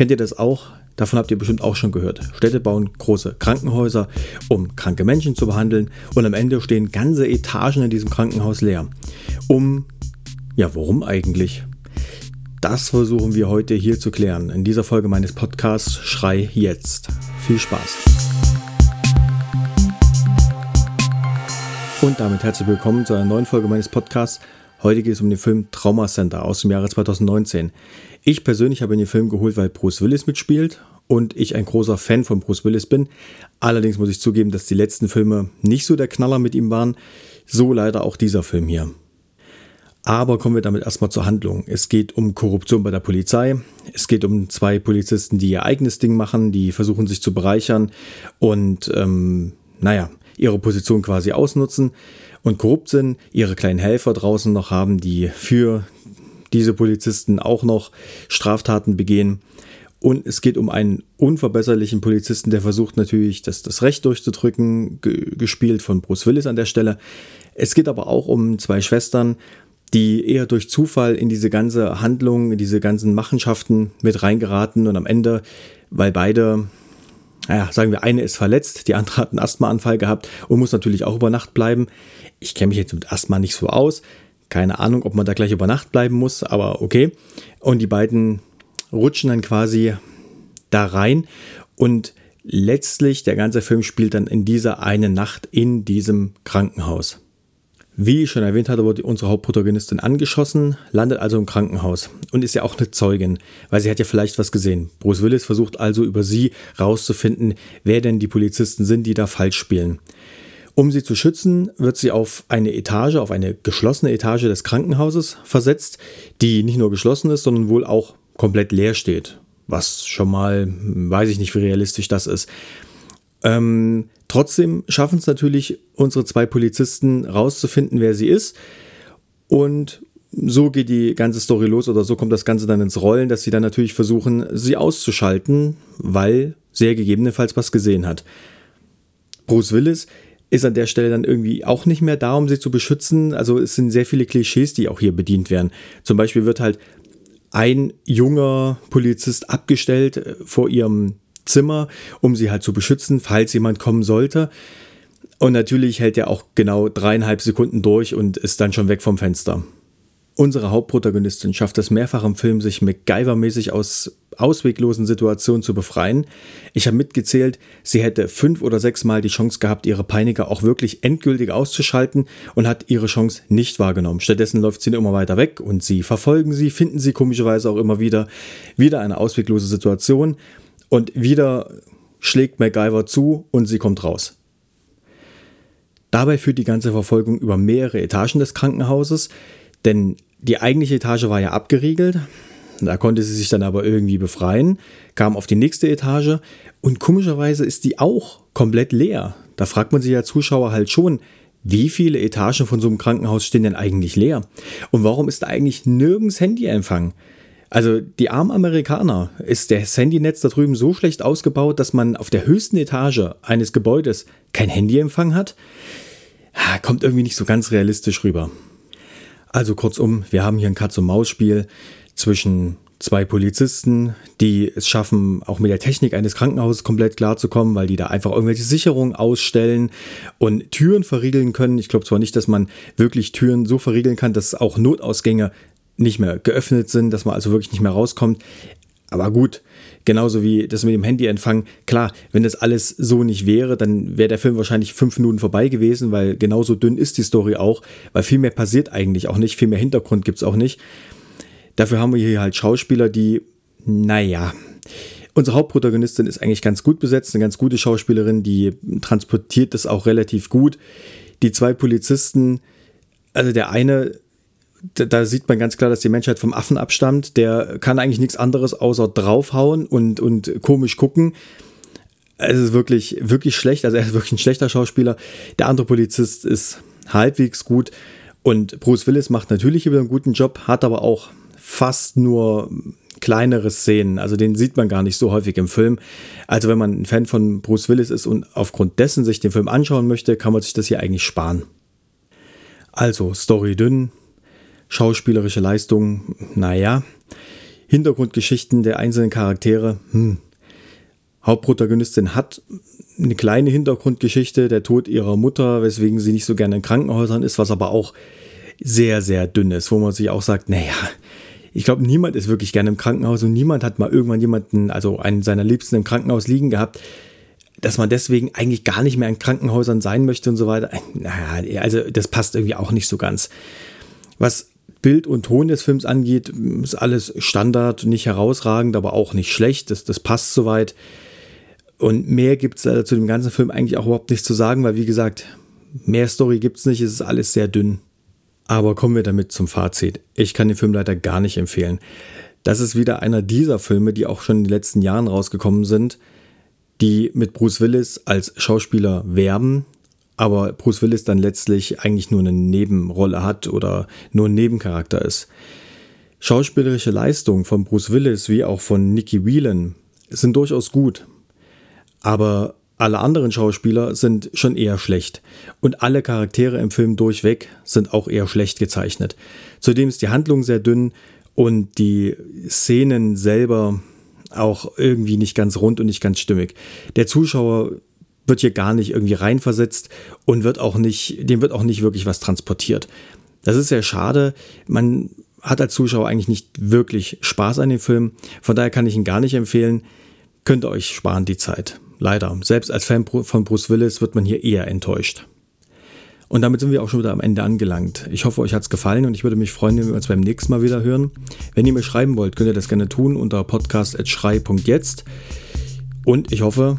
Kennt ihr das auch? Davon habt ihr bestimmt auch schon gehört. Städte bauen große Krankenhäuser, um kranke Menschen zu behandeln und am Ende stehen ganze Etagen in diesem Krankenhaus leer. Um, ja, warum eigentlich? Das versuchen wir heute hier zu klären in dieser Folge meines Podcasts Schrei jetzt. Viel Spaß! Und damit herzlich willkommen zu einer neuen Folge meines Podcasts. Heute geht es um den Film Trauma Center aus dem Jahre 2019. Ich persönlich habe den Film geholt, weil Bruce Willis mitspielt und ich ein großer Fan von Bruce Willis bin. Allerdings muss ich zugeben, dass die letzten Filme nicht so der Knaller mit ihm waren. So leider auch dieser Film hier. Aber kommen wir damit erstmal zur Handlung. Es geht um Korruption bei der Polizei. Es geht um zwei Polizisten, die ihr eigenes Ding machen, die versuchen sich zu bereichern und, ähm, naja, ihre Position quasi ausnutzen und korrupt sind, ihre kleinen Helfer draußen noch haben, die für diese Polizisten auch noch Straftaten begehen. Und es geht um einen unverbesserlichen Polizisten, der versucht natürlich, das, das Recht durchzudrücken, gespielt von Bruce Willis an der Stelle. Es geht aber auch um zwei Schwestern, die eher durch Zufall in diese ganze Handlung, in diese ganzen Machenschaften mit reingeraten und am Ende, weil beide, naja, sagen wir, eine ist verletzt, die andere hat einen Asthmaanfall gehabt und muss natürlich auch über Nacht bleiben. Ich kenne mich jetzt mit Asthma nicht so aus. Keine Ahnung, ob man da gleich über Nacht bleiben muss, aber okay. Und die beiden rutschen dann quasi da rein und letztlich der ganze Film spielt dann in dieser einen Nacht in diesem Krankenhaus. Wie ich schon erwähnt hatte, wurde unsere Hauptprotagonistin angeschossen, landet also im Krankenhaus und ist ja auch eine Zeugin, weil sie hat ja vielleicht was gesehen. Bruce Willis versucht also über sie rauszufinden, wer denn die Polizisten sind, die da falsch spielen. Um sie zu schützen, wird sie auf eine Etage, auf eine geschlossene Etage des Krankenhauses versetzt, die nicht nur geschlossen ist, sondern wohl auch komplett leer steht. Was schon mal, weiß ich nicht, wie realistisch das ist. Ähm, trotzdem schaffen es natürlich unsere zwei Polizisten rauszufinden, wer sie ist. Und so geht die ganze Story los oder so kommt das Ganze dann ins Rollen, dass sie dann natürlich versuchen, sie auszuschalten, weil sie ja gegebenenfalls was gesehen hat. Bruce Willis ist an der Stelle dann irgendwie auch nicht mehr da, um sie zu beschützen. Also es sind sehr viele Klischees, die auch hier bedient werden. Zum Beispiel wird halt ein junger Polizist abgestellt äh, vor ihrem Zimmer, um sie halt zu beschützen, falls jemand kommen sollte. Und natürlich hält er auch genau dreieinhalb Sekunden durch und ist dann schon weg vom Fenster. Unsere Hauptprotagonistin schafft es mehrfach im Film, sich MacGyver-mäßig aus ausweglosen Situationen zu befreien. Ich habe mitgezählt, sie hätte fünf oder sechs Mal die Chance gehabt, ihre Peiniger auch wirklich endgültig auszuschalten und hat ihre Chance nicht wahrgenommen. Stattdessen läuft sie immer weiter weg und sie verfolgen sie, finden sie komischerweise auch immer wieder. Wieder eine ausweglose Situation und wieder schlägt MacGyver zu und sie kommt raus. Dabei führt die ganze Verfolgung über mehrere Etagen des Krankenhauses, denn die eigentliche Etage war ja abgeriegelt. Da konnte sie sich dann aber irgendwie befreien, kam auf die nächste Etage und komischerweise ist die auch komplett leer. Da fragt man sich ja Zuschauer halt schon, wie viele Etagen von so einem Krankenhaus stehen denn eigentlich leer? Und warum ist da eigentlich nirgends Handyempfang? Also die armen Amerikaner, ist das Handynetz da drüben so schlecht ausgebaut, dass man auf der höchsten Etage eines Gebäudes kein Handyempfang hat? Kommt irgendwie nicht so ganz realistisch rüber. Also kurzum, wir haben hier ein Katz-und-Maus-Spiel zwischen zwei Polizisten, die es schaffen, auch mit der Technik eines Krankenhauses komplett klarzukommen, weil die da einfach irgendwelche Sicherungen ausstellen und Türen verriegeln können. Ich glaube zwar nicht, dass man wirklich Türen so verriegeln kann, dass auch Notausgänge nicht mehr geöffnet sind, dass man also wirklich nicht mehr rauskommt. Aber gut, genauso wie das mit dem Handyempfang. Klar, wenn das alles so nicht wäre, dann wäre der Film wahrscheinlich fünf Minuten vorbei gewesen, weil genauso dünn ist die Story auch, weil viel mehr passiert eigentlich auch nicht, viel mehr Hintergrund gibt es auch nicht. Dafür haben wir hier halt Schauspieler, die, naja, unsere Hauptprotagonistin ist eigentlich ganz gut besetzt, eine ganz gute Schauspielerin, die transportiert das auch relativ gut. Die zwei Polizisten, also der eine da sieht man ganz klar, dass die Menschheit vom Affen abstammt. Der kann eigentlich nichts anderes außer draufhauen und, und komisch gucken. Es ist wirklich, wirklich schlecht. Also er ist wirklich ein schlechter Schauspieler. Der andere Polizist ist halbwegs gut. Und Bruce Willis macht natürlich wieder einen guten Job, hat aber auch fast nur kleinere Szenen. Also den sieht man gar nicht so häufig im Film. Also wenn man ein Fan von Bruce Willis ist und aufgrund dessen sich den Film anschauen möchte, kann man sich das hier eigentlich sparen. Also Story dünn, schauspielerische Leistung, naja. Hintergrundgeschichten der einzelnen Charaktere, hm. Hauptprotagonistin hat eine kleine Hintergrundgeschichte, der Tod ihrer Mutter, weswegen sie nicht so gerne in Krankenhäusern ist, was aber auch sehr, sehr dünn ist, wo man sich auch sagt, naja, ich glaube, niemand ist wirklich gerne im Krankenhaus und niemand hat mal irgendwann jemanden, also einen seiner Liebsten im Krankenhaus liegen gehabt, dass man deswegen eigentlich gar nicht mehr in Krankenhäusern sein möchte und so weiter. Naja, also das passt irgendwie auch nicht so ganz. Was Bild und Ton des Films angeht, ist alles Standard, nicht herausragend, aber auch nicht schlecht. Das, das passt soweit. Und mehr gibt es zu dem ganzen Film eigentlich auch überhaupt nichts zu sagen, weil wie gesagt, mehr Story gibt es nicht, es ist alles sehr dünn. Aber kommen wir damit zum Fazit. Ich kann den Film leider gar nicht empfehlen. Das ist wieder einer dieser Filme, die auch schon in den letzten Jahren rausgekommen sind, die mit Bruce Willis als Schauspieler werben, aber Bruce Willis dann letztlich eigentlich nur eine Nebenrolle hat oder nur ein Nebencharakter ist. Schauspielerische Leistungen von Bruce Willis wie auch von Nicky Whelan sind durchaus gut, aber alle anderen Schauspieler sind schon eher schlecht und alle Charaktere im Film durchweg sind auch eher schlecht gezeichnet. Zudem ist die Handlung sehr dünn und die Szenen selber auch irgendwie nicht ganz rund und nicht ganz stimmig. Der Zuschauer wird hier gar nicht irgendwie reinversetzt und wird auch nicht, dem wird auch nicht wirklich was transportiert. Das ist sehr schade. Man hat als Zuschauer eigentlich nicht wirklich Spaß an dem Film. Von daher kann ich ihn gar nicht empfehlen. Könnt ihr euch sparen die Zeit. Leider. Selbst als Fan von Bruce Willis wird man hier eher enttäuscht. Und damit sind wir auch schon wieder am Ende angelangt. Ich hoffe, euch hat es gefallen und ich würde mich freuen, wenn wir uns beim nächsten Mal wieder hören. Wenn ihr mir schreiben wollt, könnt ihr das gerne tun unter podcast.schrei.jetzt. Und ich hoffe,